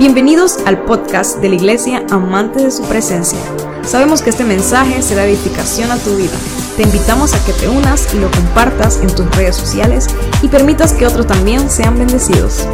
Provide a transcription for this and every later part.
Bienvenidos al podcast de la Iglesia Amante de su Presencia. Sabemos que este mensaje será edificación a tu vida. Te invitamos a que te unas y lo compartas en tus redes sociales y permitas que otros también sean bendecidos.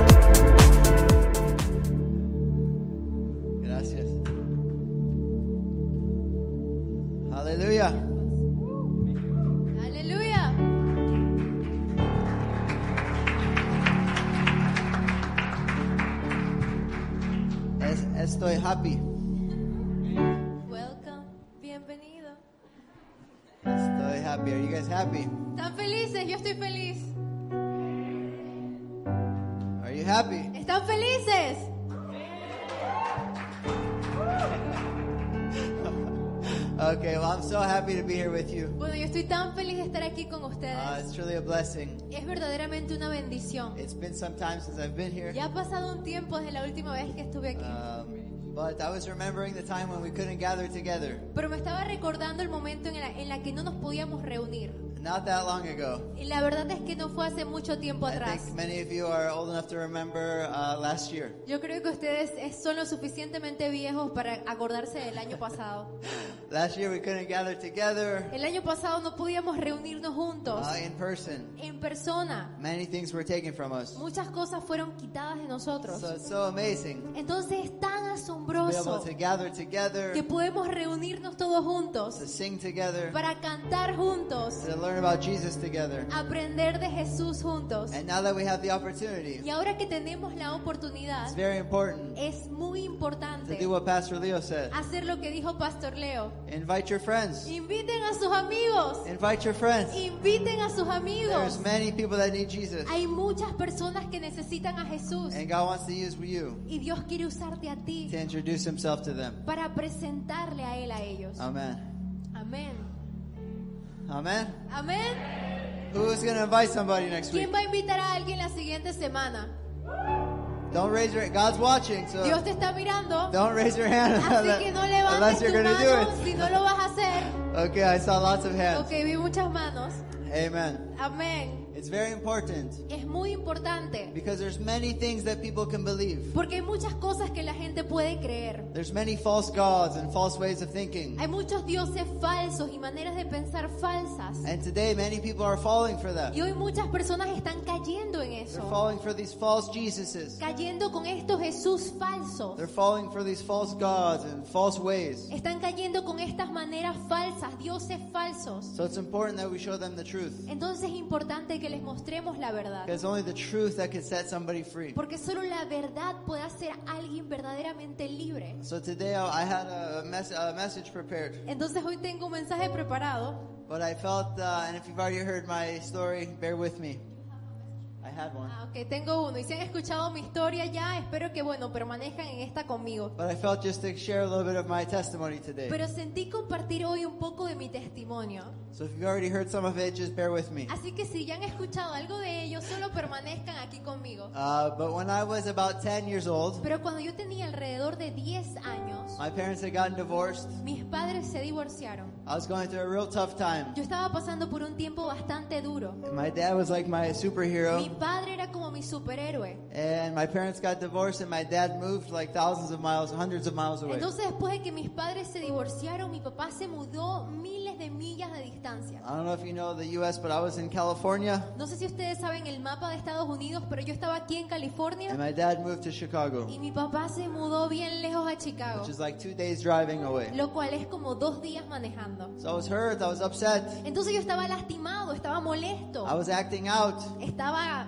Uh, ustedes. it's truly a blessing. Es verdaderamente una bendición. It's been some time since I've been here. Ya ha pasado un tiempo desde la última vez que estuve aquí. Um, but I was remembering the time when we couldn't gather together. Pero me estaba recordando el momento en la, en la que no nos podíamos reunir. Not that long ago. Y la verdad es que no fue hace mucho tiempo I atrás. think many of you are old enough to remember last year. Yo creo que ustedes es- son lo suficientemente viejos para acordarse del año pasado. Last year we couldn't gather together El año pasado no podíamos reunirnos juntos, uh, in person. en persona. Many things were taken from us. Muchas cosas fueron quitadas de nosotros. So it's so amazing Entonces es tan to asombroso to gather together, que podemos reunirnos todos to juntos sing together, para cantar juntos, to learn about Jesus together. aprender de Jesús juntos. And now that we have the opportunity, Y ahora que tenemos la oportunidad, it's very important es muy to importante do what Pastor Leo said. hacer lo que dijo Pastor Leo. Invite your friends. Inviten a sus amigos. Invite your friends. Inviten a sus There's amigos. many people that need Jesus. Hay muchas personas que necesitan a Jesús. And God wants to use you Y Dios quiere usarte a ti to introduce himself to them. para presentarle a Él a ellos. Amen. Amén. Amen. Amén. Who's going to invite somebody next week? ¿Quién va a invitar a alguien la siguiente semana? Don't raise your God's watching, so Dios te está mirando. don't raise your hand Así que no unless levantes you're tu going to do mano it. si no lo vas a hacer. Okay, I saw lots of hands. Ok, vi muchas manos. Amen. Amén. It's very important Es muy importante because there's many things that people can believe. porque hay muchas cosas que la gente puede creer. There's many false gods and false ways of thinking. Hay muchos dioses falsos y maneras de pensar falsas. And today many people are falling for that. Y hoy muchas personas están cayendo en They're falling for these false Jesuses. Cayendo con estos Jesús falsos. They're falling for these false gods and false ways. Están cayendo con estas maneras falsas, dioses falsos. So it's important that we show them the truth. Entonces es importante que les mostremos la verdad. Because only the truth that can set somebody free. Porque solo la verdad puede hacer a alguien verdaderamente libre. So today I I had a, mes- a message prepared. Entonces hoy tengo un mensaje preparado, But I felt, uh, and if you've already heard my story, bear with me. I had one. Ah, tengo uno. Y si han escuchado mi historia ya, espero que, bueno, permanezcan en esta conmigo. But I felt just to share a little bit of my testimony today. Pero sentí compartir hoy un poco de mi testimonio. So if you've already heard some of it, just bear with me. Así que si ya han escuchado algo de ello, solo permanezcan aquí conmigo. Uh, but when I was about 10 years old, Pero cuando yo tenía alrededor de 10 años, my parents had gotten divorced. mis padres se divorciaron. I was going through a real tough time. Yo estaba pasando por un tiempo bastante duro. My dad was like my Mi superhero. Padre era como mi superhéroe. And my parents got divorced, and my dad moved like thousands of miles, hundreds of miles away. Entonces después de que mis padres se divorciaron, mi papá se mudó miles de millas de distancia. I don't know if you know the U.S., but I was in California, No sé si ustedes saben el mapa de Estados Unidos, pero yo estaba aquí en and California my dad moved to Chicago, y mi papá se mudó bien lejos a Chicago, which is like two days driving away. lo cual es como dos días manejando. So I was hurt, I was upset, Entonces yo estaba lastimado, estaba molesto, I was acting out. estaba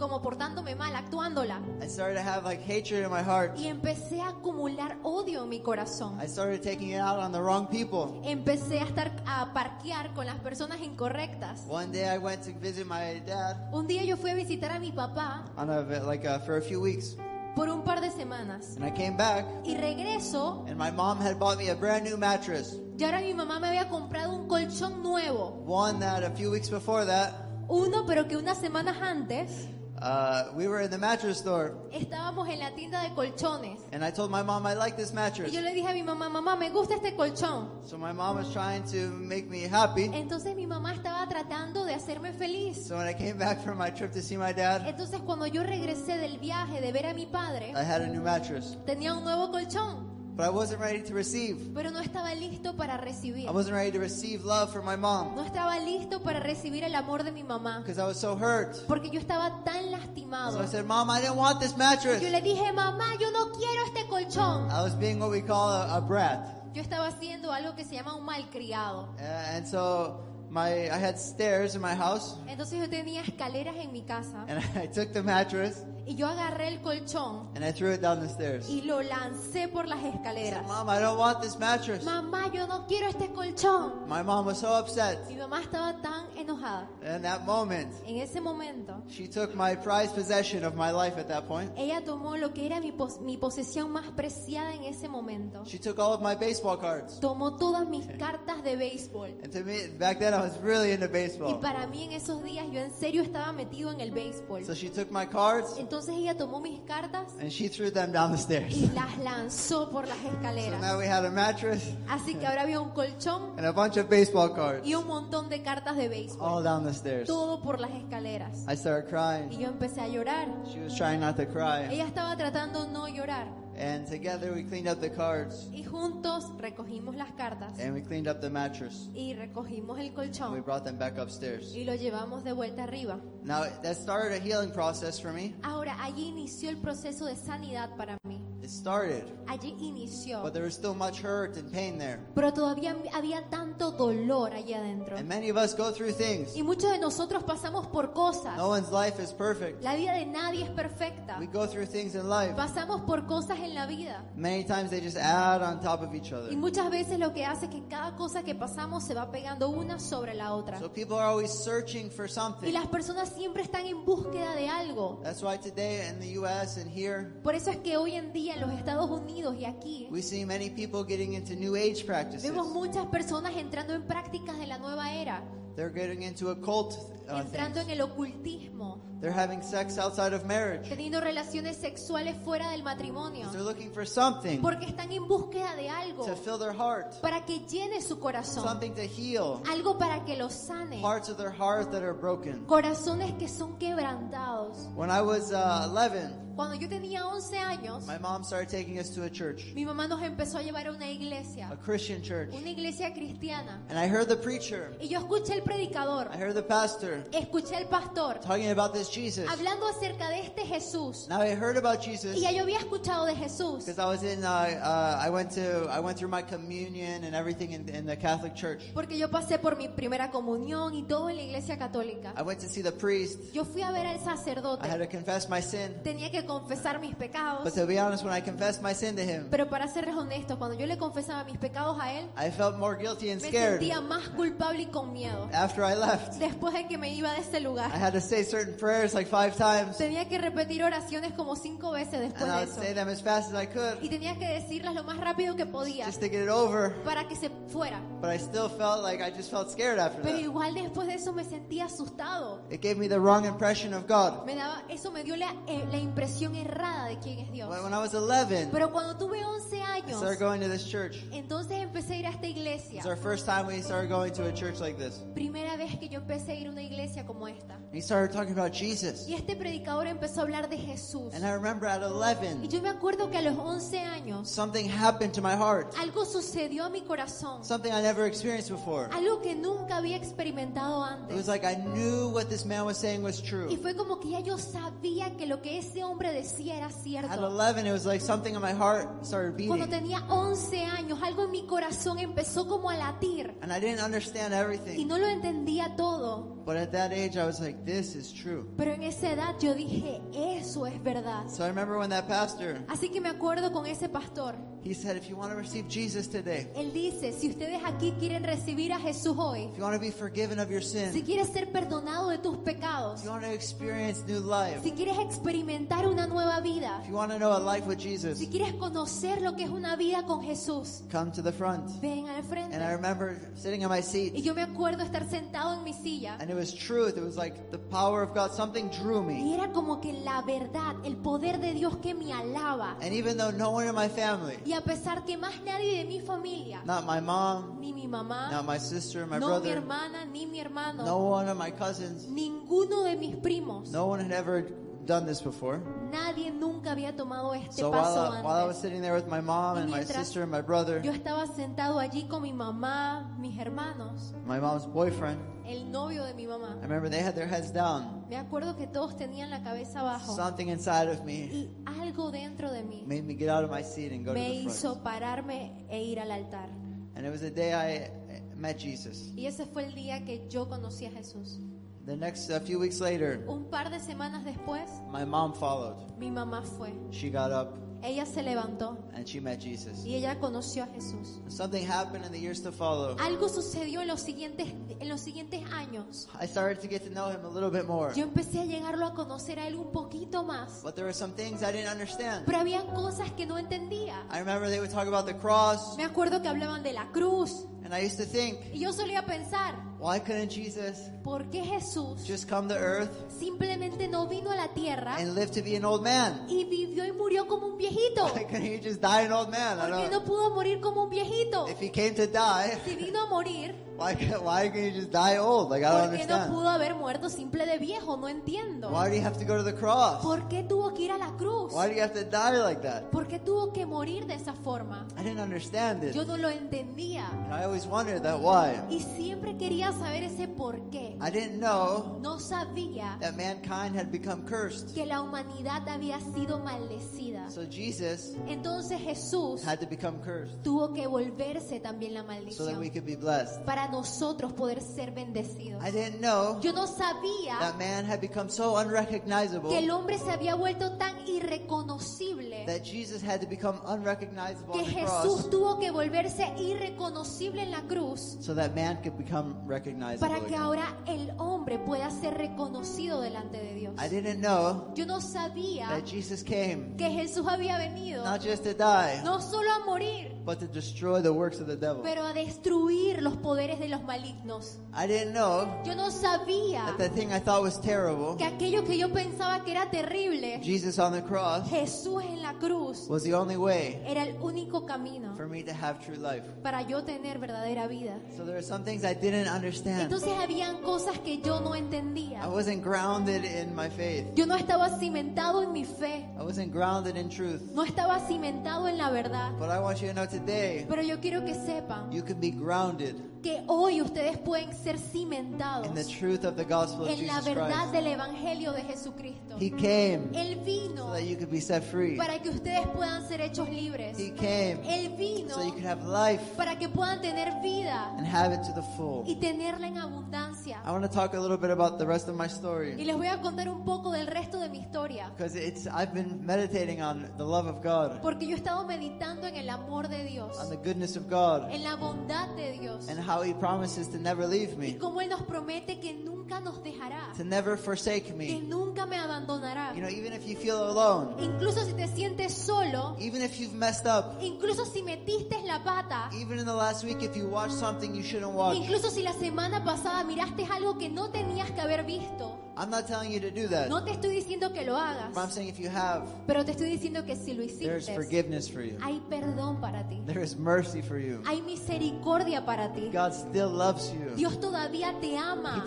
como portándome mal, actuándola. I started to have like hatred in my heart. Y empecé a acumular odio en mi corazón. I started taking it out on the wrong people. Empecé a estar a parquear con las personas incorrectas. One day I went to visit my dad Un día yo fui a visitar a mi papá on a like uh, for a few weeks, por un par de semanas. and I came back, Y regreso and my mom had bought me a brand new mattress, y ahora mi mamá me había comprado un colchón nuevo. one that a few weeks before that Uno, pero que unas semanas antes uh, we were in the mattress store, Estábamos en la tienda de colchones. and I told my mom I like this Y mattress. yo le dije a mi mamá, mamá, me gusta este colchón. So my mom was trying to make me happy. Entonces mi mamá estaba tratando de hacerme feliz. So when I came back from my trip to see my dad, Entonces cuando yo regresé del viaje de ver a mi padre, I had a new mattress. tenía un nuevo colchón, But I wasn't ready to receive. pero no estaba listo para recibir. I wasn't ready to receive love from my mom No estaba listo para recibir el amor de mi mamá, because I was so hurt. porque yo estaba tan So lastimado. I said, Mom, I didn't want this Yo mattress. le dije, mamá, yo no quiero este colchón. I was being what we call a, a brat. Yo estaba haciendo algo que se llama un malcriado. Uh, and so my, I had stairs in my house, Entonces yo tenía escaleras en mi casa and I took the mattress y yo agarré el colchón and I threw it down the stairs. y lo lancé por las I said, escaleras. Mom, I don't want this mattress. Mamá, yo no quiero este colchón. My mom was so upset. Mi mamá estaba tan enojada. In that moment, En ese momento, she took my prized possession of my life at that point. ella tomó lo que era mi, pos- mi posesión más preciada en ese momento. She took all of my baseball cards. Tomó todas mis cartas de béisbol. And to me, back then, I was really into Y baseball. para mí en esos días yo en serio estaba metido en el béisbol. So she took my cards Entonces ella tomó mis cartas and she threw them down the stairs. y las lanzó por las So escaleras. now we had a mattress Así que ahora había un colchón and a bunch of baseball cards y un montón de cartas de all béisbol. down the stairs. Todo por las escaleras. I started Y crying. yo empecé a llorar. She was trying not to cry. Ella estaba tratando no llorar. And together we cleaned up the cards Y juntos recogimos las cartas and we cleaned up the mattress. y recogimos el We colchón brought them back upstairs. y lo llevamos de vuelta arriba. Now that started a healing process for me. Ahora, allí inició el proceso de sanidad para mí. It started, Allí inició. but there was still much hurt and pain there. Pero todavía había tanto dolor allí adentro. And many of us go through things. Y muchos de nosotros pasamos por cosas. No one's life is perfect. La vida de nadie es perfecta. We go through things in life. Pasamos por cosas en la vida. Many times they just add on top of each Y other. muchas veces lo que hace es que cada cosa que pasamos se va pegando una sobre la otra. So people are always searching for Y something. las personas siempre están en búsqueda de algo. That's why today in the US and here, Por eso es que hoy en día en los Estados Unidos y aquí we see many people getting into new age practices. vemos muchas personas entrando en prácticas de la nueva era, They're getting into occult uh, entrando things. en el ocultismo, They're having sex outside of marriage. teniendo relaciones sexuales fuera del matrimonio, They're looking for something porque están en búsqueda de algo to fill their heart, para que llene su corazón, something to heal algo para que lo sane, parts of their heart that are broken. corazones que son quebrantados. When I was uh, 11, Cuando yo tenía 11 años, my mom started taking us to a church, mi mamá nos empezó a llevar a una a iglesia, Christian church. una iglesia cristiana, And I heard the preacher, y yo escuché el predicador, I heard the pastor escuché al pastor talking about this Jesus. hablando acerca de este Jesús. Now I heard about Jesus Y ya yo había escuchado de Jesús. because I was in, uh, uh, I went to, I went through my communion and everything in, in the Catholic church. Porque yo pasé por mi primera comunión y todo en la iglesia católica. I went to see the priest. Yo fui a ver al I had sacerdote. to confess my sin. Tenía que confesar mis But pecados. to be honest, when I confessed my sin to him, Pero para serles honestos, cuando yo le confesaba mis pecados a él, I felt more guilty and me scared sentía más culpable y con miedo. after I left. Después de que me iba de ese I lugar, had to say certain prayers like five times, tenía que repetir oraciones como cinco veces después and I de say eso. them as fast as I could Y tenía que decirlas lo más rápido que podía just to get it over. para que se fuera. But I still felt like I just felt scared after Pero that. igual después de eso me sentía asustado. It gave me the wrong impression of God. Me daba, eso me dio la, eh, la impresión errada de quién es Dios. When I was 11, Pero cuando tuve 11 I años, started going to this church. entonces empecé a ir a esta It's iglesia. our first time we started going to a church like this. Primera vez que yo empecé a ir a una iglesia como esta. And he started talking about Jesus. Y este predicador empezó a hablar de Jesús. And I remember at Y 11, yo me acuerdo que a los 11 años something happened to my heart. algo sucedió a mi corazón. Something I never experienced before. Algo que nunca había experimentado It was antes. like I knew what this man was saying was Y true. fue como que ya yo sabía que lo que ese hombre decía era At cierto. 11, it was like something in my heart started Cuando tenía 11 años, algo en mi corazón empezó como a latir. And I didn't understand Y everything. no lo entendía todo. But at that age, I was like, this is true. Pero en esa edad yo dije, eso es verdad. So I remember when that pastor, Así que me acuerdo con ese pastor. He said, if you want to receive Jesus today, Él dice, si ustedes aquí quieren recibir a Jesús hoy, if you want to be forgiven of your si sin, quieres ser perdonado de tus if pecados, you want to experience new life, si quieres experimentar una nueva vida, if you want to know a life with Jesus, si quieres conocer lo que es una vida con Jesús, come to the front. ven al And I frente. remember sitting in my Y seat, yo me acuerdo estar sentado en mi silla and it was truth. It was like the power of God. Something drew me. y era como que la verdad, el poder de Dios que me alaba. And even though no one in my family, Y a pesar que más nadie de mi familia, not my mom, ni mi mamá, not my sister, my no mi brother, hermana, ni mi hermano, no one of my cousins, ninguno de mis primos, no one had ever done this before. nadie nunca había tomado este So while paso I, while I was antes. sitting there with my mom Y and my sister and my brother, Yo estaba sentado allí con mi mamá, mis hermanos, my mom's boyfriend, el novio de mi mamá. I remember they had their heads down. Me acuerdo que todos tenían la cabeza abajo Something inside of me y algo dentro de mí made me get out of my seat and go to me the front. hizo pararme e ir al altar. And it was the day I met Jesus. Y ese fue el día que yo conocí a Jesús. The next a few weeks later, Un par de semanas después, my mom followed. mi mamá fue. She got up Ella se levantó and she met Jesus. y ella conoció a Jesús. Something happened in the years to follow. Algo sucedió en los siguientes, en los siguientes años. I started to get to know him a little bit more. Yo empecé a llegarlo a conocer a él un poquito más. But there were some things I didn't understand. Pero había cosas que no entendía. I remember they would talk about the cross, Me acuerdo que hablaban de la cruz and I used to think, y yo solía pensar, why couldn't Jesus ¿por qué Jesús just come to earth simplemente no vino a la tierra and live to be an old man? y vivió y murió como un viejito? Why couldn't he just die an old man? I ¿Por qué don't no pudo morir como un viejito? If he came to die, Si vino a morir, why can't, why can't he just die old? Like I don't ¿por qué no understand. pudo haber muerto simple de viejo? No entiendo. Why do you have to go to the cross? ¿Por qué tuvo que ir a la cruz? Why do you have to die like that? ¿Por qué tuvo que morir de esa forma? I didn't understand it. Yo no lo entendía And I always wondered that why. y siempre quería saber ese por qué. I didn't know No sabía that mankind had become cursed. que la humanidad había sido maldecida. So Jesus Entonces Jesús had to become cursed tuvo que volverse también la so that we maldición could be blessed. para nosotros poder ser bendecidos. I didn't know Yo no sabía that man had become so unrecognizable que el hombre se había vuelto tan irreconocible that Jesus had to become unrecognizable que on the Jesús cross tuvo que volverse irreconocible en la cruz so that man could become recognizable para que again. ahora el hombre pueda ser reconocido delante de Dios. I didn't know Yo no sabía that Jesus came que Jesús había venido not just to die, no solo a morir, but to destroy the works of the devil. pero a destruir los poderes de los malignos. I didn't know Yo no sabía that the thing I thought was terrible, que aquello que yo pensaba que era terrible, Jesus on the cross, Jesús en la cruz, was the only way era el único camino for me to have true life. para yo tener verdadera vida. So there are some things I didn't understand. Entonces habían cosas que yo no I entendía. wasn't grounded in my faith. Yo no estaba cimentado en mi fe, I wasn't grounded in truth. no estaba cimentado en la verdad. But I want you to know today, Pero yo quiero que sepan you can be grounded que hoy ustedes pueden ser in the cimentados truth of the gospel of en la Jesus verdad Christ. del Evangelio de Jesucristo. He came Él so vino that you could be set free. para que ustedes puedan ser hechos libres. He came Él vino so you could have life para que puedan tener vida and have it to the full. y tenerla en abundancia. I want to talk a little bit about the rest of my Y story les voy a contar un poco del resto de mi historia, because it's I've been meditating on the love of God, porque yo he estado meditando en el amor de Dios, on the goodness of God, en la bondad de Dios, and how He promises to never leave y me, cómo Él nos promete que nunca nos dejará, to never forsake que me. nunca me abandonará. You know, even if you feel alone, Incluso si te sientes solo, even if you've messed up, incluso si metiste la pata, even in the last week, if you watched something you shouldn't watch. incluso si la semana pasada miraste algo que no tenías que haber visto, I'm not telling you to do that. no te estoy diciendo que lo But I'm hagas, saying if you have, pero te estoy diciendo que si lo hiciste, forgiveness for you. hay perdón para ti, There is mercy for you. hay misericordia para ti. God still loves you. Dios todavía te He ama.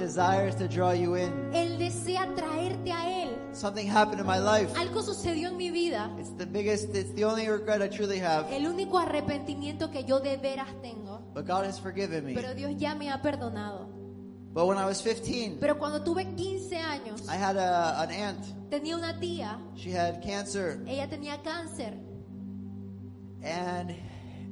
Desires to draw you in. Él desea traerte a Él. Something happened in my life. Algo sucedió en mi vida. It's the biggest, it's the only regret I truly have. El único arrepentimiento que yo de veras tengo. But God has forgiven me. Pero Dios ya me ha perdonado. But when I was 15, Pero cuando tuve 15 años, I had a, an aunt. tenía una tía. She had cancer. Ella tenía cáncer. And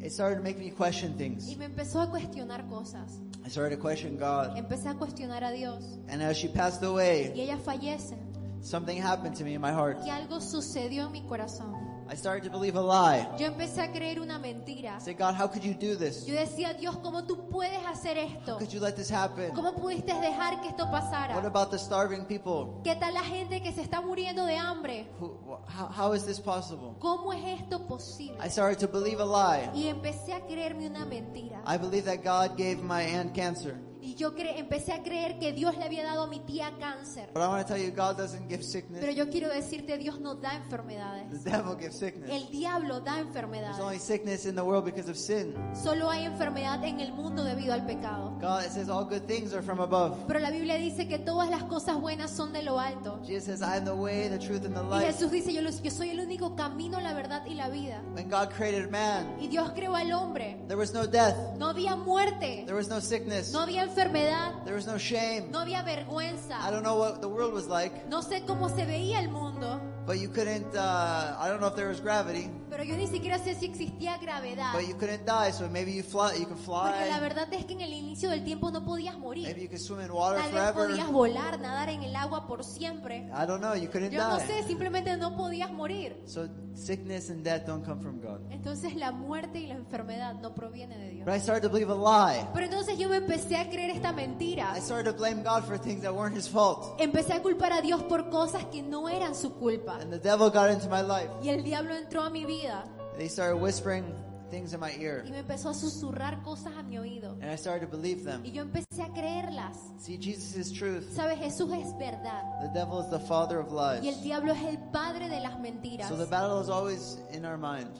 it started to make me question Y things. me empezó a cuestionar cosas. Started to question God. Empecé a cuestionar a Dios. And as she passed away, Y ella fallece. something happened to me in my heart. Y algo sucedió en mi corazón. I started to believe a lie. Yo empecé a creer una mentira. I said, God, how could you do this? Yo decía, Dios, ¿cómo tú puedes hacer esto? How could you let this happen? ¿Cómo pudiste dejar que esto pasara? What about the starving people? ¿Qué tal la gente que se está muriendo de hambre? Who, how, how is this possible? ¿Cómo es esto posible? I started to believe a lie. Y empecé a creerme una mentira. I believe that God gave my aunt cancer. Y yo empecé a creer que Dios le había dado a mi tía cáncer. But I want to tell you, God doesn't give Pero sickness. yo quiero decirte, Dios no da The enfermedades. devil gives sickness. El diablo da There's only enfermedades. sickness in the world because of sin. Solo hay enfermedad en el mundo debido al pecado. God it says all good things are from above. Pero la Biblia dice que todas las cosas buenas son de lo alto. Jesus says, I am the way, the truth, and the Y. Jesús dice, yo, soy el único camino, la verdad y la vida. When God created man, Y Dios creó al hombre. there was no death, No había muerte, there was no sickness, no había enfermedad, there was no shame. no había I vergüenza. don't know what the world was like, No sé cómo se veía el mundo, but you couldn't, uh, I don't know if there was gravity, pero yo ni siquiera sé si existía gravedad. but you couldn't die, so maybe you fly, you could Porque la fly, verdad es que en el inicio del tiempo no podías maybe morir. you could swim in water Tal vez podías volar, nadar en el agua por siempre. I don't know, you couldn't Yo no sé, die. simplemente no podías morir. So sickness and death don't come from God. Entonces la muerte y la enfermedad no proviene de Dios. But I started to believe a lie. Pero entonces yo me empecé a creer esta mentira. I started to blame God for things that weren't His fault. Empecé a culpar a Dios por cosas que no eran su culpa. And the devil got into my life. Y el diablo entró a mi vida They started whispering things in my ear. y me empezó a susurrar cosas a mi oído. And I started to believe them. Y yo empecé a creerlas. See, Jesus is truth. Sabes, Jesús es verdad. The devil is the father of Y el lies. diablo es el padre de las mentiras. So the battle is always in our mind.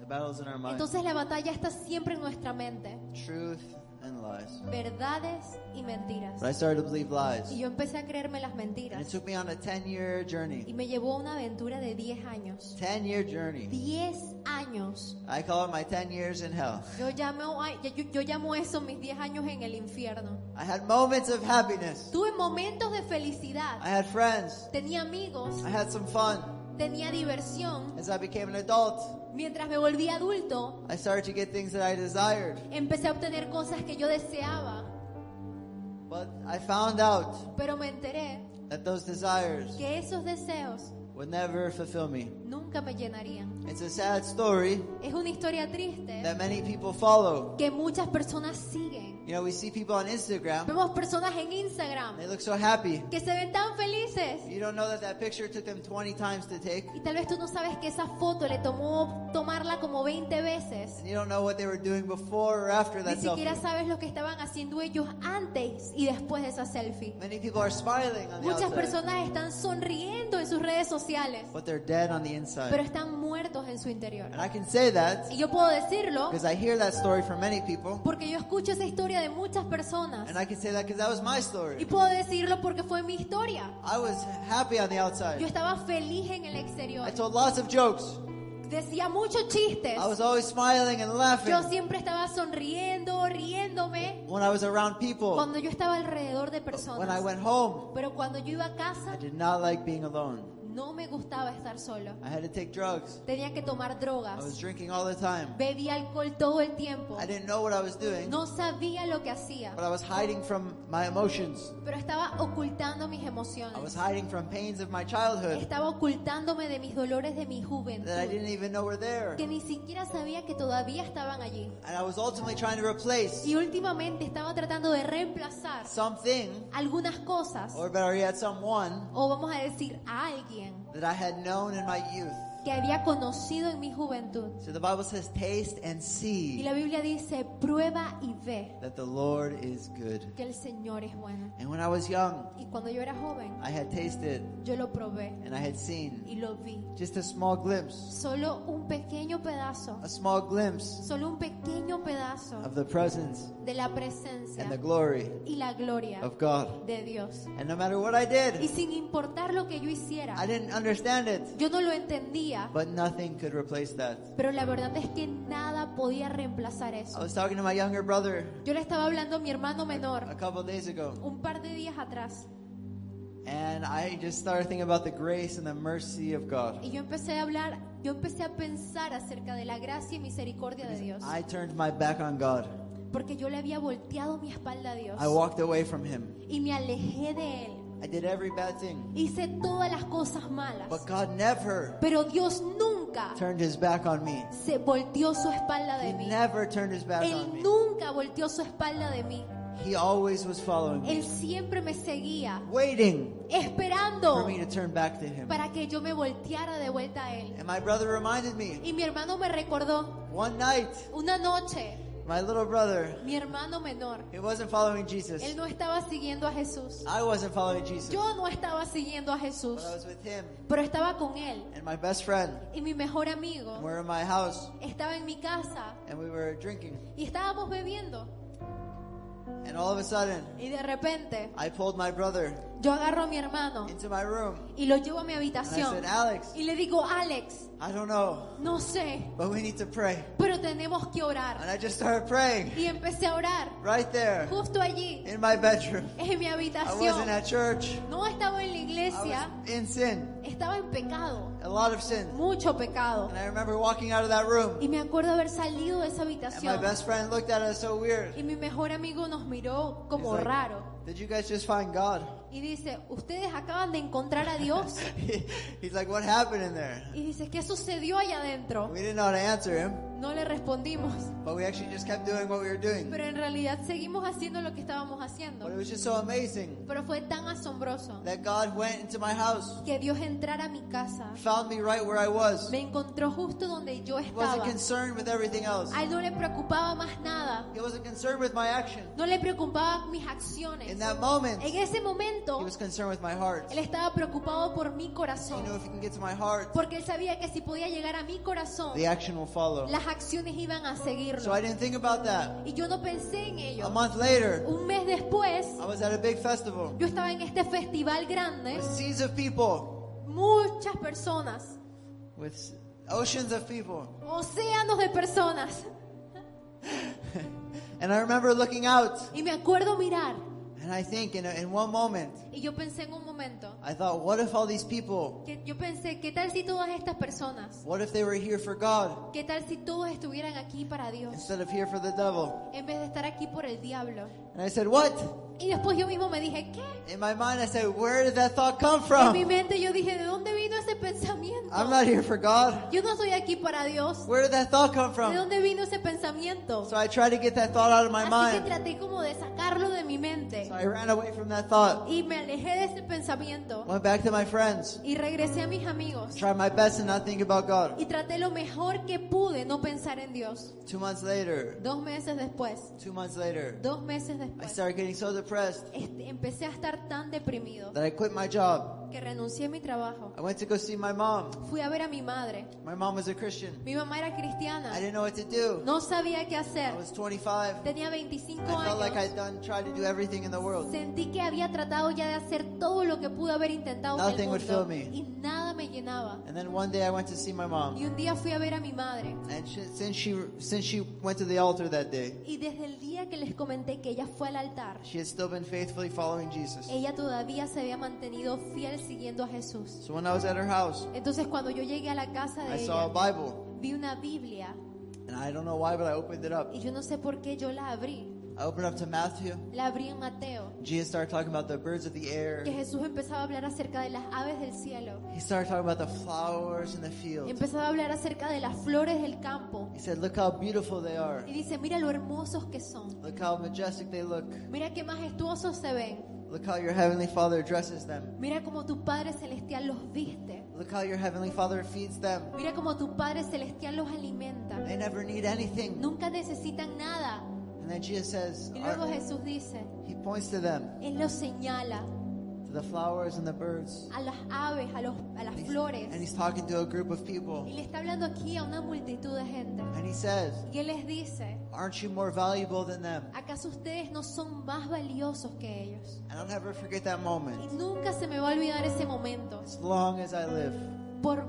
The battle is in our mind. Entonces la batalla está siempre en nuestra mente. Truth and lies. Verdades y mentiras. But I started to believe Y lies. yo empecé a creerme las And it mentiras. took me on a 10 year Y journey. me llevó a una aventura de 10 años. 10 year journey. 10 años. I call it my 10 years in hell. Yo llamo, ay, yo, yo llamo eso mis 10 años en el infierno. I had moments of happiness. Tuve momentos de felicidad. I had friends. Tenía amigos. I had some fun. Tenía diversión. As I became an adult, Mientras me volví adulto, I started to get things that I desired. empecé a obtener cosas que yo deseaba. But I found out Pero me enteré that those desires que esos deseos would never fulfill me. nunca me llenarían. It's a sad story Es una historia triste that many people follow. que muchas personas siguen. You know, we see people on Instagram, Vemos personas en Instagram they look so happy. que se ven tan felices. You don't know that that picture took them 20 times to take. Y tal vez tú no sabes que esa foto le tomó tomarla como 20 veces. And you don't know what they were doing before or after Ni that siquiera selfie. sabes lo que estaban haciendo ellos antes y después de esa selfie. Many people are smiling on the Muchas outside, personas están sonriendo en sus redes sociales, but they're dead on the pero inside. están muertos en su interior. And I can say that Y yo puedo decirlo because I hear that story from many people. porque yo escucho esa historia de muchas personas. And I can say that because that was my Y story. puedo decirlo porque fue mi historia. I was happy on the Yo outside. estaba feliz en el exterior. I told lots of jokes. Decía muchos chistes. I was always smiling and Yo laughing siempre estaba sonriendo, riéndome when I was around people. cuando yo estaba alrededor de When I personas. went home, Pero cuando yo iba a I casa, did not like being alone. No me gustaba estar solo. I had to take drugs. Tenía que tomar I was drogas. drinking all the time. Bebía alcohol todo el tiempo. I didn't know what I was doing, No sabía lo que hacía, but I was hiding from my emotions. pero estaba ocultando mis I was emociones. hiding from pains of my childhood Estaba ocultándome de mis dolores de mi that I juventud, didn't even know were there. que ni siquiera sabía que todavía estaban allí. And I was ultimately trying to replace Y últimamente estaba tratando de reemplazar something, algunas cosas, or better yet, someone o vamos a decir a alguien that I had known in my youth. Que había conocido en mi juventud. So the Bible says, taste and Y see la Biblia dice, prueba y ve that the Lord is good. que el Señor es bueno. And when I was young, Y cuando yo era joven, I had tasted yo lo probé and I had seen y lo vi. just a small glimpse, Solo un pequeño pedazo, a small glimpse solo un pequeño pedazo of the presence de la presencia and the glory y la gloria of God. de Dios. And no matter what I Y did, sin importar lo que yo hiciera, I didn't understand it, yo no lo entendía, but nothing could replace that. pero la verdad es que nada podía reemplazar I eso. was talking to my younger brother Yo le estaba hablando a mi hermano a menor couple days ago, un par de días atrás and I just started thinking about the grace and the mercy of God. y yo empecé a hablar, yo empecé a pensar acerca de la gracia y misericordia de Dios, I turned my back on God. porque yo le había volteado mi espalda a Dios I walked away from Him. y me alejé de él. I did every bad thing. Hice todas las cosas malas, But God never, pero Dios nunca turned his back on me. se volteó su espalda de mí. never turned his back on Él me. nunca volteó su espalda de mí. He always was following me, Él siempre me seguía, waiting esperando for me to turn back to him. para que yo me volteara de vuelta a Él. And my brother reminded me Y mi hermano me recordó one night, una noche, my little brother, mi hermano menor, he wasn't following Jesus. él no estaba siguiendo a Jesús. I wasn't following Jesus. Yo no estaba siguiendo a Jesús, But I was with him pero estaba con Él. and my best friend. Y mi mejor And amigo we're in my house estaba en mi casa and we were drinking. y estábamos bebiendo. And all of a sudden, Y de repente I pulled my brother yo agarro a mi hermano into my room y lo llevo a mi and I habitación. said, Alex, Y le digo, Alex, I don't know, no sé, but we need to pray. pero tenemos que orar. And I just started praying Y empecé a orar right there justo allí, in my bedroom. en mi I wasn't habitación. at church. No estaba en la I iglesia, was in sin, estaba en pecado, a lot of sin. mucho pecado. And I remember walking out of that room Y me acuerdo haber salido de esa and my habitación. best friend looked at us so weird. Y mi mejor amigo nos miró He's como like, raro. Did you guys just find God? Y dice, ¿ustedes acaban de encontrar a Dios? He's like, what happened in there? Y dice, ¿qué sucedió allá adentro? We didn't know how to answer him, No le respondimos. but we actually just kept doing what we were doing. Pero en realidad seguimos haciendo lo que estábamos haciendo. But it was just so amazing Pero fue tan asombroso that God went into my house, que Dios entrara a mi casa. found me right where I was. Me encontró justo donde yo He estaba. concerned with everything else. A él no le preocupaba más nada. He wasn't concerned with my action. No le preocupaban mis acciones. In that moment, En ese he momento, was concerned with my heart. él estaba preocupado por mi corazón. if he can get to my heart, Porque él sabía que si podía llegar a mi corazón, the action will follow. las acciones iban a So seguirlo. I didn't think about that. Y yo no pensé en A ello. month later, Un mes después, I was at a big festival yo estaba en este festival grande, with seas of people, muchas personas, with oceans of people. océanos de personas. And I remember looking out, Y me acuerdo mirar. And I think in, in one moment, Y yo pensé en un momento, I thought, what if all these people, que yo pensé, ¿qué tal si todas estas personas, what if they were here for God qué tal si todos estuvieran aquí para Dios, instead of here for the devil? en vez de estar aquí por el diablo? And I said, what? Y después yo mismo me dije, ¿qué? In my mind, I said, where did that thought come En mi from? mente yo dije, ¿de dónde vino ese pensamiento? I'm not here for God. Yo no estoy aquí para Dios. Where did that thought come ¿De from? dónde vino ese pensamiento? So I tried to get that thought out of my Así que mind. traté como de sacarlo de mi mente. So I ran away from that thought, Y me alejé de ese pensamiento. went back to my friends, Y regresé a mis amigos. tried my best to not think about God. Y traté lo mejor que pude no pensar en Dios. Two months later, Dos meses después. two months later, Dos meses I después. started getting so depressed este, empecé a estar tan deprimido that I quit my job. Que renuncié a mi trabajo. I went to go see my mom. Fui a ver a mi madre. My mom was a Christian. Mi mamá era I cristiana. didn't know what to do. No sabía qué I hacer. was 25. Tenía 25 I felt like años. I'd done tried to do everything in the world. Sentí que había tratado ya de hacer todo lo que pude haber intentado en Nothing el would mundo fill me. y nada me llenaba. And then one day I went to see my mom. Y un día fui a ver a mi madre And she, since she since she went to the altar that day, y desde el día que les comenté que ella fue al altar, she had still been faithfully following Jesus. ella todavía se había mantenido fiel siguiendo a Jesús. So when I was at her house, Entonces cuando yo llegué a la casa I de saw a Bible, vi una Biblia and I don't know why, but I opened it up. y yo no sé por qué yo la abrí. I opened up to Matthew. La abrí en Mateo. Jesus started talking about the birds of the air. Que Jesús empezaba a hablar acerca de las aves del cielo. He started talking about the flowers in the field. Empezaba a hablar acerca de las flores del campo. He said, "Look how beautiful they are. Y dice, mira lo hermosos que son. Look how majestic they look. Mira qué majestuosos se ven. Look how your heavenly Father dresses them. Mira cómo tu Padre Celestial los viste. Look how your heavenly Father feeds them. Mira cómo tu Padre Celestial los alimenta. They never need anything." Nunca necesitan nada. And then Jesus says, Y luego Jesús dice, He points to them, Él los señala to the flowers and the birds. a las aves, a, los, a las And he's- flores. And he's talking to a group of people. Y le está hablando aquí a una multitud de gente. And he says, Y Él les dice, Aren't you more valuable than them? ¿acaso ustedes no son más valiosos que ellos? And I'll never forget that Y moment. nunca se me va a olvidar ese momento. As long as I live. Por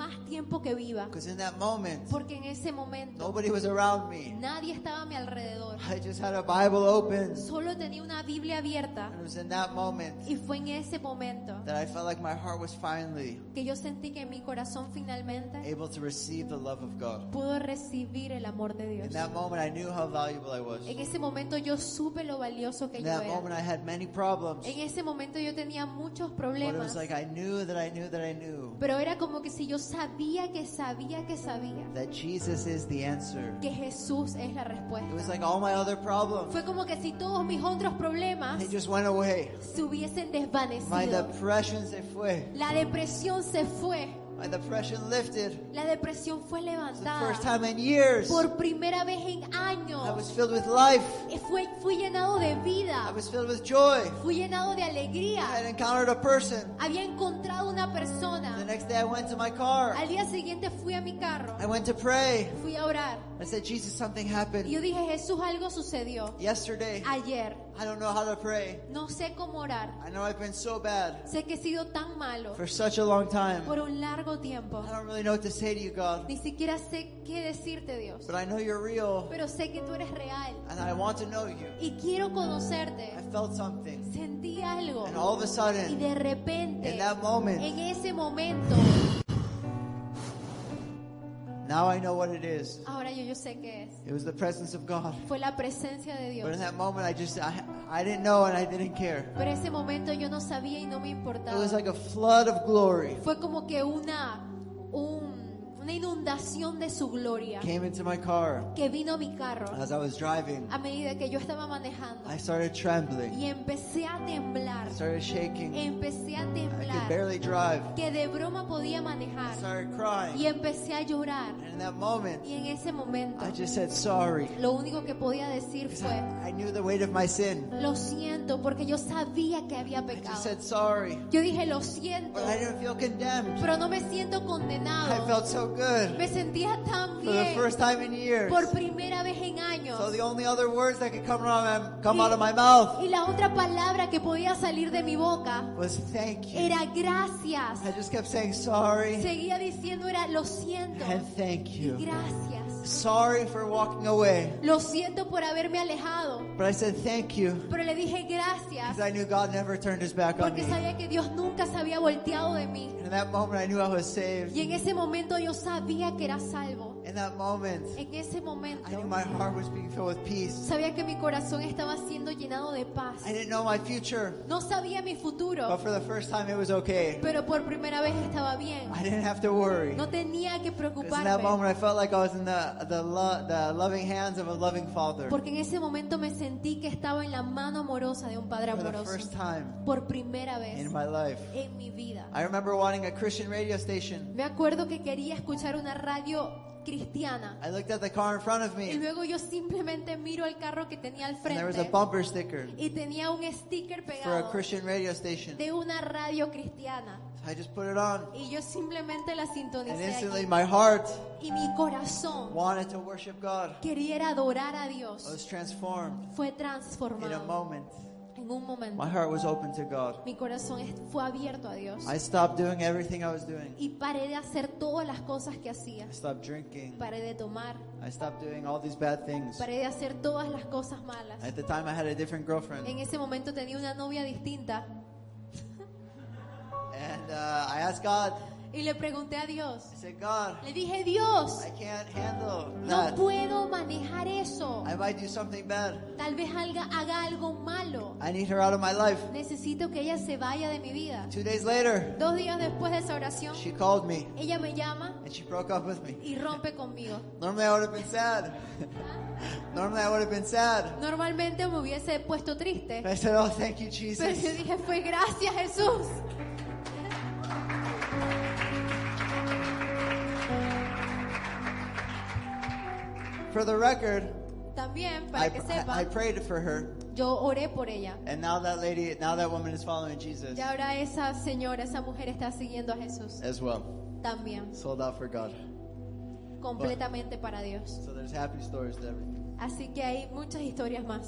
más tiempo que viva. Because in that moment, Porque en ese momento nobody was around me. nadie estaba a mi alrededor. I just had a Bible open. Solo tenía una Biblia abierta. And it was in that moment Y fue en ese momento that I felt like my heart was finally que yo sentí que mi corazón finalmente able to receive the love of God. pudo recibir el amor de In Dios. that moment, I knew how valuable I was. En ese momento yo supe lo valioso que In yo that moment, era. I had many problems. En ese momento yo tenía muchos But it problemas. was like I knew that I knew that I knew Pero era como que si yo sabía que sabía que sabía that Jesus is the answer. que Jesús es la It was respuesta. like all my other problems, Fue como que si todos mis otros problemas they just went away. se hubiesen My desvanecido. depression se fue. La depresión se fue. My depression lifted. La depresión fue levantada. first time in years Por primera vez en años. I was filled with life. eh, fue, fui llenado de vida. I was filled with joy. Fui llenado de alegría. I had encountered a person. Había encontrado una persona. The next day I went to my car. Al día siguiente fui a mi carro. I went to pray. Fui a orar. I said, Jesus, something Y happened yo dije, Jesús, algo sucedió. yesterday. Ayer. I don't know how to pray. No sé cómo orar. I know I've been so bad Sé que he sido tan malo for such a long time. por un largo tiempo. I don't really know what to say to you, God, Ni siquiera sé qué decirte, Dios. but I know you're real Pero sé que tú eres real. and I want to know you. Y quiero conocerte. I felt something. Sentí algo. And all of a Y sudden, de repente, in that moment, en ese momento, now I know what it is. ahora yo, yo sé qué es. It was the presence of God. Fue la presencia de But Dios. in that moment, I just, I, I didn't know and I didn't care. Pero ese momento yo no sabía y no me It importaba. was like a flood of glory Fue como que una, un- una inundación de su gloria came into my car que vino a mi carro as I was driving. a medida que yo estaba manejando. I started trembling. Y empecé a temblar. I started shaking. Empecé a I could temblar. barely drive. Que de broma podía I manejar. started Y crying. empecé a llorar. And in that moment, Y en ese momento, I just said sorry. lo único que podía decir fue, I, I knew the weight of my sin. lo siento, porque yo sabía que había I just pecado. said sorry. Yo dije, lo siento, But I didn't feel condemned. pero no me siento I condenado. felt so good Me sentía tan for the bien first time in years. por primera vez en años. So the only other words that could come, out, come out of my mouth Y la otra palabra que podía salir de mi boca was thank you. era gracias. I just kept saying sorry Seguía diciendo era lo siento and thank y you. gracias. Sorry for walking away. Lo siento por haberme alejado, But I said thank you pero le dije gracias because I knew God never turned his back on porque me. sabía que Dios nunca se había volteado de mí. And in that moment, I knew I was saved. Y en ese momento yo sabía que era salvo. In that moment, En ese momento I knew my heart was being filled with peace. sabía que mi corazón estaba siendo llenado de paz. I didn't know my future, No sabía mi but futuro, for the first time, it was okay. pero por primera vez estaba bien. I didn't have to worry. No tenía que Because in that preocuparme. moment, I felt like I was in the, the, lo- the loving hands of a loving father. Porque en ese momento me sentí que estaba en la mano amorosa de un padre For the amoroso. first time Por primera vez in my life. en mi vida. I remember wanting a Christian radio station. Me acuerdo que quería escuchar una radio cristiana. I looked at the car in front of Y me, luego yo simplemente miro el carro que tenía al and there was a frente bumper sticker y tenía un sticker for a pegado Christian radio station. de una radio cristiana. I just put it on, Y yo simplemente la and sintonicé instantly allí. my heart Y mi corazón wanted to worship God. quería a adorar a I Dios. was transformed Fue in a transformado moment. Un momento. My heart was open to God. Mi corazón fue abierto a Dios. I stopped doing everything I was doing. Y paré de hacer todas las cosas que hacía. I stopped drinking. Paré de tomar. I stopped doing all these bad things. Paré de hacer todas las cosas malas. At the time, I had a different girlfriend, En ese momento tenía una novia distinta and uh, I asked God. Y le pregunté a Dios. I said, God, Le dije, Dios, I can't handle no that. puedo manejar eso. I might do something bad. Tal vez haga, haga algo malo. I need her out of my life. Necesito que ella se vaya de mi vida. Two days later, Dos días después de esa oración, she called me ella me llama and she broke up with me. y rompe conmigo. Normally, I would have been sad. Normally, I would have been sad. Normalmente me hubiese puesto triste, But I said, Oh, thank you, pero yo Jesus. dije, fue gracias Jesús. For the record, También, I, para que I, I sepan, prayed for her, yo oré por ella. and now that lady, now that woman is following Jesus Y ahora esa señora, esa mujer está siguiendo a Jesús. as well. También, Sold out for God. completamente para Dios. So there's happy stories to everything. Así que hay muchas historias más.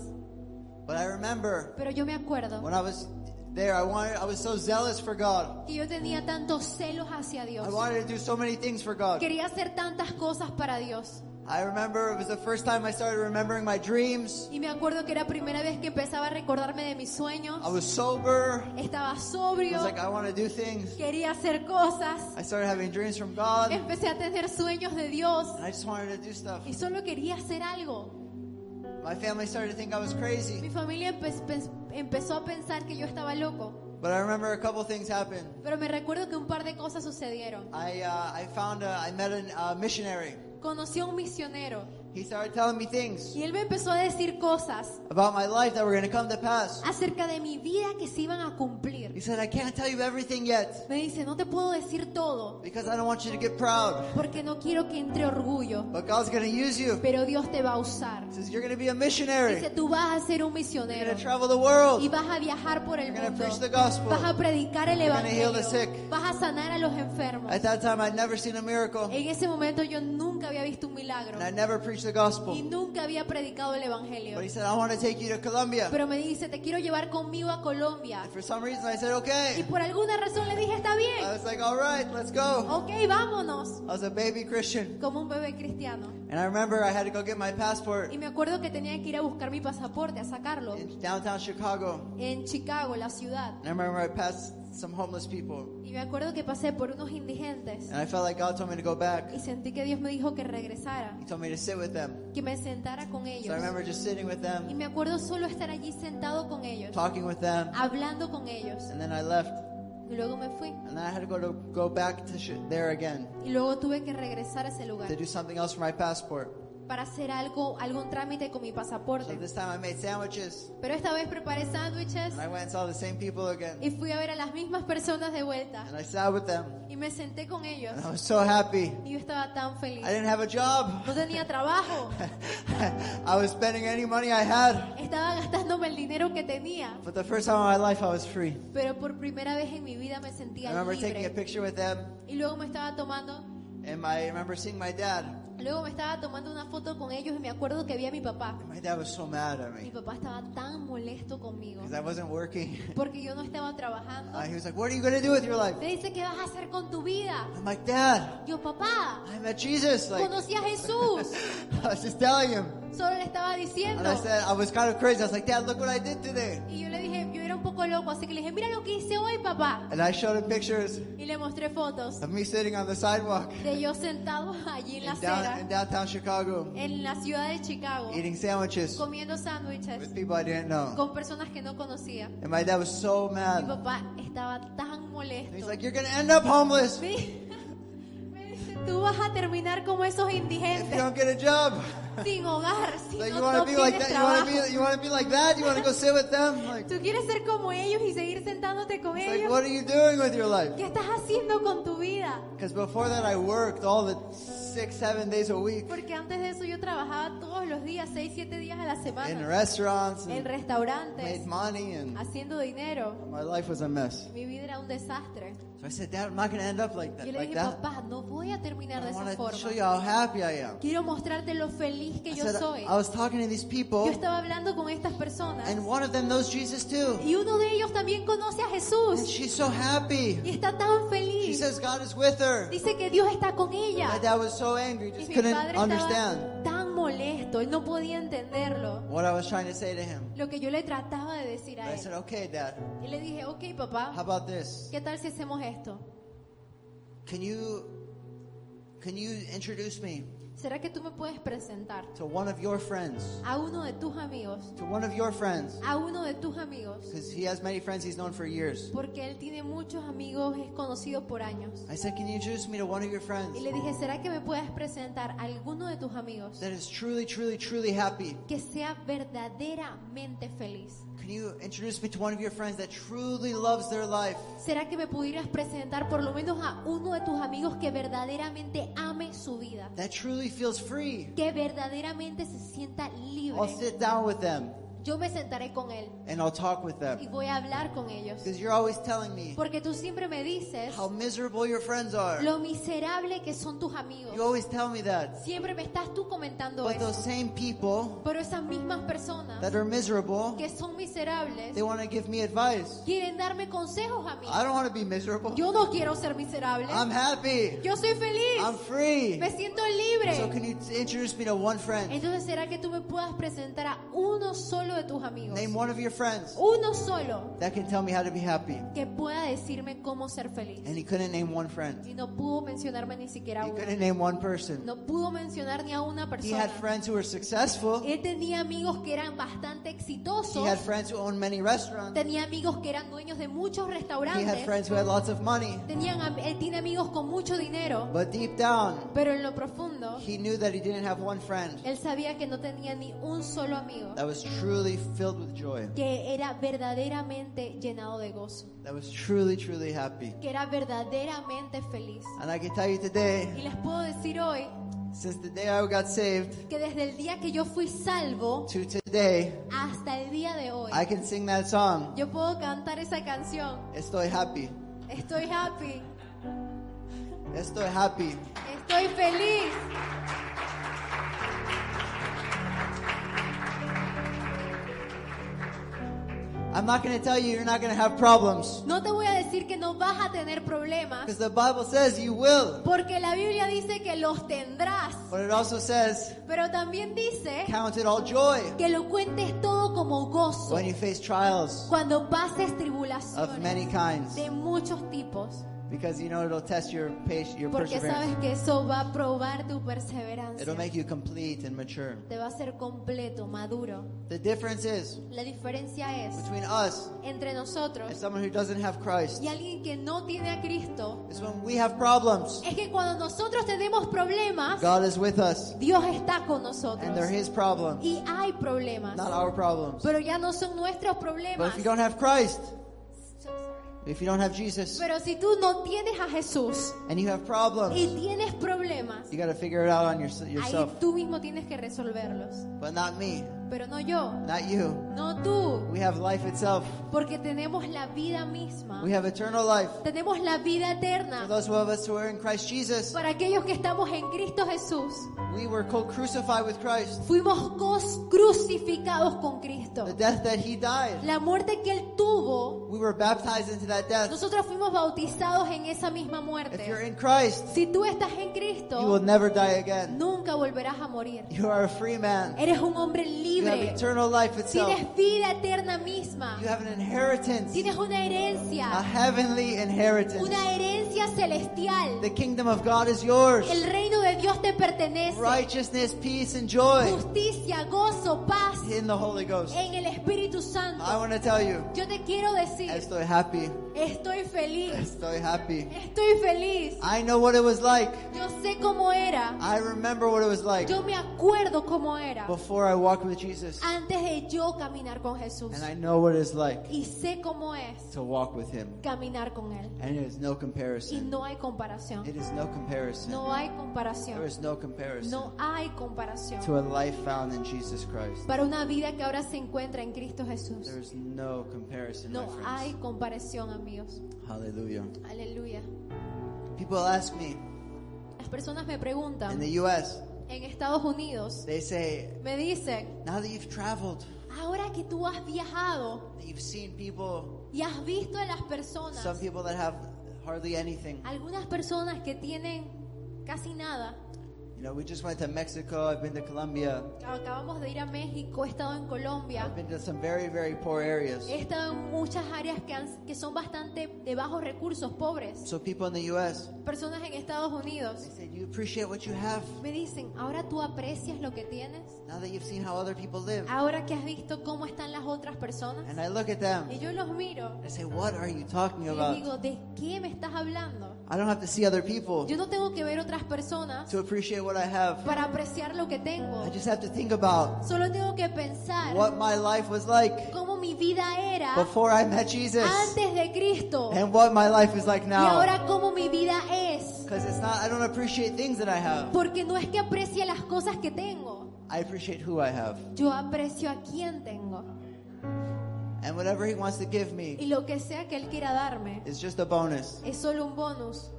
But I remember Pero yo me acuerdo when I was there, I wanted, I was so zealous for God. que yo tenía tantos celos hacia Dios. I wanted to do so many things for God. Quería hacer tantas cosas para Dios. I remember it was the first time I started remembering my dreams. Y me acuerdo que era primera vez que empezaba a recordarme de mis sueños. I was sober. Estaba I sobrio. was like, I want to do things. Quería hacer cosas. I started having dreams from God. And Empecé a tener sueños de Dios. I just wanted to do stuff. Y solo quería hacer algo. My family started to think I was crazy. Mi familia empe- pe- empezó a pensar que yo estaba loco. But I remember a couple things happened. Pero me recuerdo que un par de cosas sucedieron. I, uh, I found, a, I met a uh, missionary. Conocí a un misionero He started telling me things y él me empezó a decir cosas about my life that were going to come to pass. acerca de mi vida que se iban a cumplir. He said, I can't tell you everything yet Me dice, no te puedo decir todo because I don't want you to get proud. porque no quiero que entre orgullo, But God's going to use you. pero Dios te va a usar. He says, You're going to be a Dice, missionary. tú vas a ser un You're misionero going to travel the y world. vas a viajar por el You're gonna mundo. preach the gospel. Vas a predicar el You're gonna heal evangelio. the sick. Vas a sanar a los enfermos. At that time, I'd never seen a miracle. En ese momento yo nunca había visto un milagro And I never preached the y gospel. nunca había predicado el evangelio. But he said, I want to take you to Colombia. Pero me dice, te quiero llevar conmigo a Colombia. For some reason, I said, Y okay. por alguna razón le dije, está I bien. was like, all right, let's go. Vámonos. I was a baby Christian. Como un bebé cristiano. And I remember I had to go get my passport Y me acuerdo que tenía que ir a buscar mi pasaporte, a sacarlo. in downtown Chicago. En Chicago, la ciudad. And I remember I passed some homeless people. Y me acuerdo que pasé por unos indigentes. And I felt like God told me to go back. Y sentí que Dios me dijo que regresara. He told me to sit with them. Que me sentara con So I ellos. remember just sitting with Y them, me acuerdo solo estar allí sentado con ellos. talking with them. Hablando con ellos. And then I left. Y luego me fui. And then I had to go to go back to there again Y luego tuve que regresar a ese lugar. to do something else for my passport. Para hacer algo, algún trámite con mi So pasaporte. this time I made sandwiches. Pero esta vez preparé sándwiches. And I went and saw the same people again. Y fui a ver a las mismas personas de vuelta. And I sat with them. Y me senté con ellos. And I was so happy. Y yo estaba tan feliz. I didn't have a job. No tenía trabajo. I was spending any money I had. Estaba gastándome el dinero que tenía. But the first time in my life I was free. Pero por primera vez en mi vida me I sentía remember taking a libre. picture with them. Y luego me estaba tomando, And I remember seeing my dad. Luego me estaba tomando una foto con ellos y me acuerdo que vi a mi papá. And my dad was so mad at Mi me papá estaba tan molesto conmigo because I wasn't working. porque yo no estaba trabajando. Uh, he was like, What are you going to do with your life? Me dice, ¿qué vas a hacer con tu vida? I'm like, Dad, Yo, papá, I met Jesus. Like, conocí a Jesús. I was just telling him. Solo le estaba And diciendo. I said, I was kind of crazy. I was like, Dad, look what I did today. Y yo le dije, yo era un poco loco, así que le dije, mira lo que hice hoy, papá. And I showed him pictures Y le mostré fotos of me sitting on the sidewalk de yo sentado allí en la in, in downtown Chicago en la ciudad de Chicago, eating sandwiches comiendo sándwiches with people I didn't know. con personas que no conocía. And my dad was so Mi mad. papá estaba tan molesto. he's like, You're to end up homeless Me, me dice, tú vas a terminar como esos if you indigentes, don't get a job. Sin hogar, si Like, you want no to be like that? You want to trabajo. be, you want to be like that? You want to go sit with them? Like, Tú quieres ser como ellos y seguir sentándote con like, ellos. what are you doing with your life? ¿Qué estás haciendo con tu vida? Because before that, I worked all the six, seven days a week Porque antes de eso yo trabajaba todos los días, 6, 7 días a la in semana, restaurants en restaurantes, made money, and haciendo dinero. my life was a mess. Mi vida era un desastre. So I said, Dad, I'm not going to end up like that. Yo le Like dije, that. papá, no voy a terminar de esa forma. show you how happy I am. Quiero mostrarte lo feliz que I yo said, soy. I was talking to these Yo people, estaba hablando con estas personas and one of them knows Jesus too. y uno de ellos también conoce a And Jesús she's so happy. y está tan She feliz. says God is with her. Dice que Dios está con My ella. dad was so angry, Y just mi couldn't padre understand tan molesto, él no podía entenderlo. what I was trying to say to him. Lo que yo le trataba de decir a I él. said, okay, Dad, Y le dije, ok papá, how about this? ¿qué tal si hacemos esto? Can you, can you introduce me ¿Será que tú me puedes presentar to one of your friends? a uno de tus amigos? To one of your friends? A uno de tus amigos. Because he has many friends he's known for years. Porque él tiene muchos amigos, es conocido por años. I said, can you introduce me to one of your friends Y le dije, ¿será que me puedes presentar a alguno de tus amigos that is truly, truly, truly happy? que sea verdaderamente feliz? Can you introduce me to one of your friends that truly loves their life? ¿Será que me pudieras presentar por lo menos a uno de tus amigos que verdaderamente ame su vida? That truly feels free? Que verdaderamente se sienta I'll libre. sit down with them Yo me sentaré con él and I'll talk with y them. voy a hablar con ellos. Because you're always telling me Porque tú siempre me dices how miserable your friends are. lo miserable que son tus amigos. You always tell me that. Siempre me estás tú comentando But those eso. same people Pero esas mismas personas that are miserable, que son miserables they want to give me advice. quieren darme consejos a mí. I don't want to be miserable. Yo no quiero ser miserable. I'm happy. Yo soy feliz. I'm free. Me siento So libre. can you introduce me to one friend Entonces, ¿será que tú me puedas presentar a uno solo solo de tus amigos. Name one of your friends Uno solo that can tell me how to be happy. que pueda decirme cómo ser feliz. And he couldn't name one friend. Y no pudo mencionarme ni siquiera He uno. couldn't name one person. No pudo mencionar ni a una He persona. had friends who were successful. Él tenía amigos que eran bastante He exitosos. had friends who owned many restaurants. Tenía amigos que eran dueños de muchos He had restaurantes. friends who had lots of money. Tenían, am- él tiene amigos con mucho dinero. But deep down, Pero en lo profundo, he knew that he didn't have one friend él sabía que no tenía ni un solo amigo that was truly filled with joy, que era verdaderamente llenado de gozo, that was truly, truly happy. que era verdaderamente feliz. And I can tell you today, Y les puedo decir hoy since the day I got saved que desde el día que yo fui salvo to today, hasta el día de hoy, I can sing that song. yo puedo cantar esa canción. Estoy happy. Estoy happy, Estoy happy. estoy feliz. I'm not going to tell you you're not going to have problems. No te voy a decir que no vas a tener problemas, Because the Bible says you will. porque la Biblia dice que los tendrás, But it also says, pero también dice count it all joy que lo cuentes todo como gozo when you face trials cuando pases of tribulaciones many kinds. de muchos tipos, Because you know it'll test your patience, your porque sabes perseverance. que eso va a probar tu perseverancia. It'll make you complete and mature. Te va a hacer completo, maduro. The difference is La diferencia es between us entre and nosotros someone who doesn't have Christ y alguien que no tiene a Cristo is when we have problems, es que cuando nosotros tenemos problemas, God is with us, Dios está con and nosotros. they're His problems, Y hay problemas, not our problems. pero ya no son nuestros But problemas. if you don't have Christ, if you don't have Jesus, Pero si tú no tienes a Jesús and you have problems, y tienes problemas, you got to figure it out on your, ahí yourself. tú mismo tienes que resolverlos. But not me, Pero no yo, not you. no tú, We have life itself. porque tenemos la vida misma. We have eternal life. Tenemos la vida For eterna. those of us who are in Christ Jesus, Para aquellos que estamos en Cristo Jesús, we were co-crucified with Christ. fuimos crucificados con Cristo. The death that He died, La muerte que Él tuvo, we were baptized into that death. nosotros fuimos bautizados en esa misma If you're muerte. in Christ, Si tú estás en you will never die again. nunca volverás a morir. You are a free man. Eres un hombre You have libre. eternal life itself. Tienes vida eterna misma. You have an inheritance, Tienes una herencia. a heavenly inheritance. Una herencia celestial. The kingdom of God is yours. El reino de Dios te pertenece. Righteousness, peace, and joy Justicia, gozo, paz in the Holy Ghost. en el Espíritu Santo. I want to tell you, Yo te quiero decir, estoy happy. estoy feliz. Estoy happy. Estoy feliz. I know what it was like. Yo sé cómo era. I remember what it was like Yo me acuerdo cómo era before I walked with Jesus. antes de yo caminar con Jesús. And I know what it's like Y sé cómo es to walk with Him. caminar con Él. And it is no Y comparison. no hay comparación. It is no comparison. No hay There comparación. is no comparison No hay comparación. to a life found in Jesus Christ. Para una vida que ahora se encuentra en Cristo Jesús. There is no comparison, my No hay friends. comparación, amigos. Hallelujah. Aleluya. People ask me Las personas me in preguntan, the U.S., en Estados Unidos, they say, me dicen, now that you've traveled, ahora que tú has viajado you've seen people, y has visto a las some personas, people that have hardly anything. algunas personas que tienen casi nada, You know, we just went to Mexico. I've been to Colombia. acabamos de ir a México, he estado en Colombia, I've been to some very, very poor areas. he estado en muchas áreas que, han- que son bastante de bajos recursos, pobres, So people in the U.S. personas en Estados Unidos. They say, "Do you appreciate what you have Me dicen, ahora tú aprecias lo que tienes, now that you've seen how other people live?" ahora que has visto cómo están las otras personas. And I look at them. Y yo los miro I say, "What are you talking y about? digo, ¿de qué me estás hablando? I don't have to see other people Yo no tengo que ver otras personas to appreciate what I have. para apreciar lo que tengo. I just have to think about Solo tengo que pensar what my life was like cómo mi vida era before I met Jesus antes de Cristo and what my life is like y now. ahora cómo mi vida es. Because it's not, I don't appreciate things that I have. Porque no es que aprecie las cosas que tengo, I appreciate who I have. yo aprecio a quien tengo. And whatever He wants to give me Y lo que sea que Él quiera darme is just a bonus. es solo un bonus.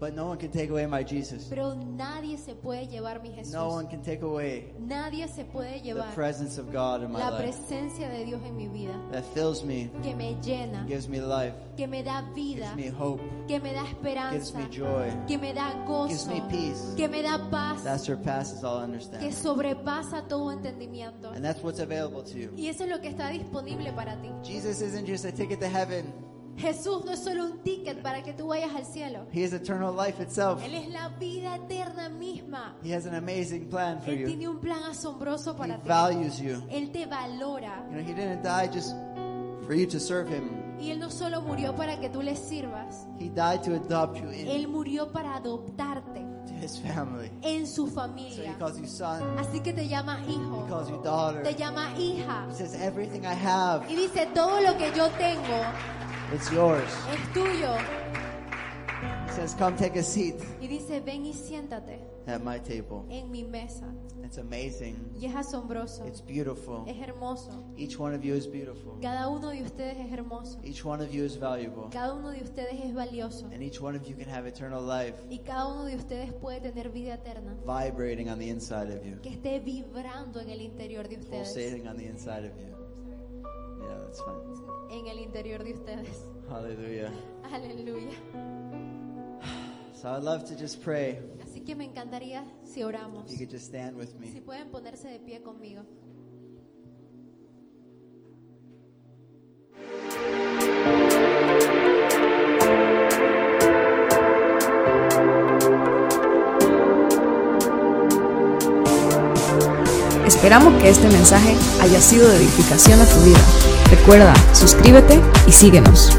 But no one can take away my Jesus. Pero nadie se puede llevar mi Jesús. No one can take away Nadie se puede the llevar presence of God in my la life presencia de Dios en mi vida, that fills me, que me llena, gives me life, que me da vida, gives me hope, que me da gives esperanza, me joy, que me da gives gozo, me peace que me da that paz, surpasses all que understanding. sobrepasa todo entendimiento. And that's what's available to you. Y eso es lo que está disponible para ti. Jesus isn't just a ticket to heaven, Jesús no es solo un ticket para que tú vayas al cielo. He is eternal life itself. Él es la vida eterna misma. He has an amazing plan for Él you. tiene un plan asombroso He para ti. values you. Él te valora. You know, He didn't die just for you to serve Him. Y Él no solo murió para que tú le sirvas. He died to adopt you Él into murió para adoptarte His family. en su So He familia. calls you son. Así que te llama He hijo. calls you daughter. Te llama hija. He says, everything I have, Y dice, todo lo que yo tengo it's yours. es tuyo. He says, come take a seat Y dice, ven y siéntate at my table. en mi mesa. It's amazing. Y es asombroso. It's beautiful. Es hermoso. Each one of you is beautiful. Cada uno de ustedes es hermoso. Each one of you is valuable. Cada uno de ustedes es valioso. And each one of you can have eternal life Y cada uno de ustedes puede tener vida eterna. vibrating on the inside of you, Que esté vibrando en el interior de ustedes. pulsating on the inside of you. Yeah, that's fine. En el interior de ustedes. Hallelujah. Aleluya. So I'd love to just pray. Así que me encantaría si oramos. If you could just stand with Si me. pueden ponerse de pie conmigo. Esperamos que este mensaje haya sido de edificación a tu vida. Recuerda, suscríbete y síguenos.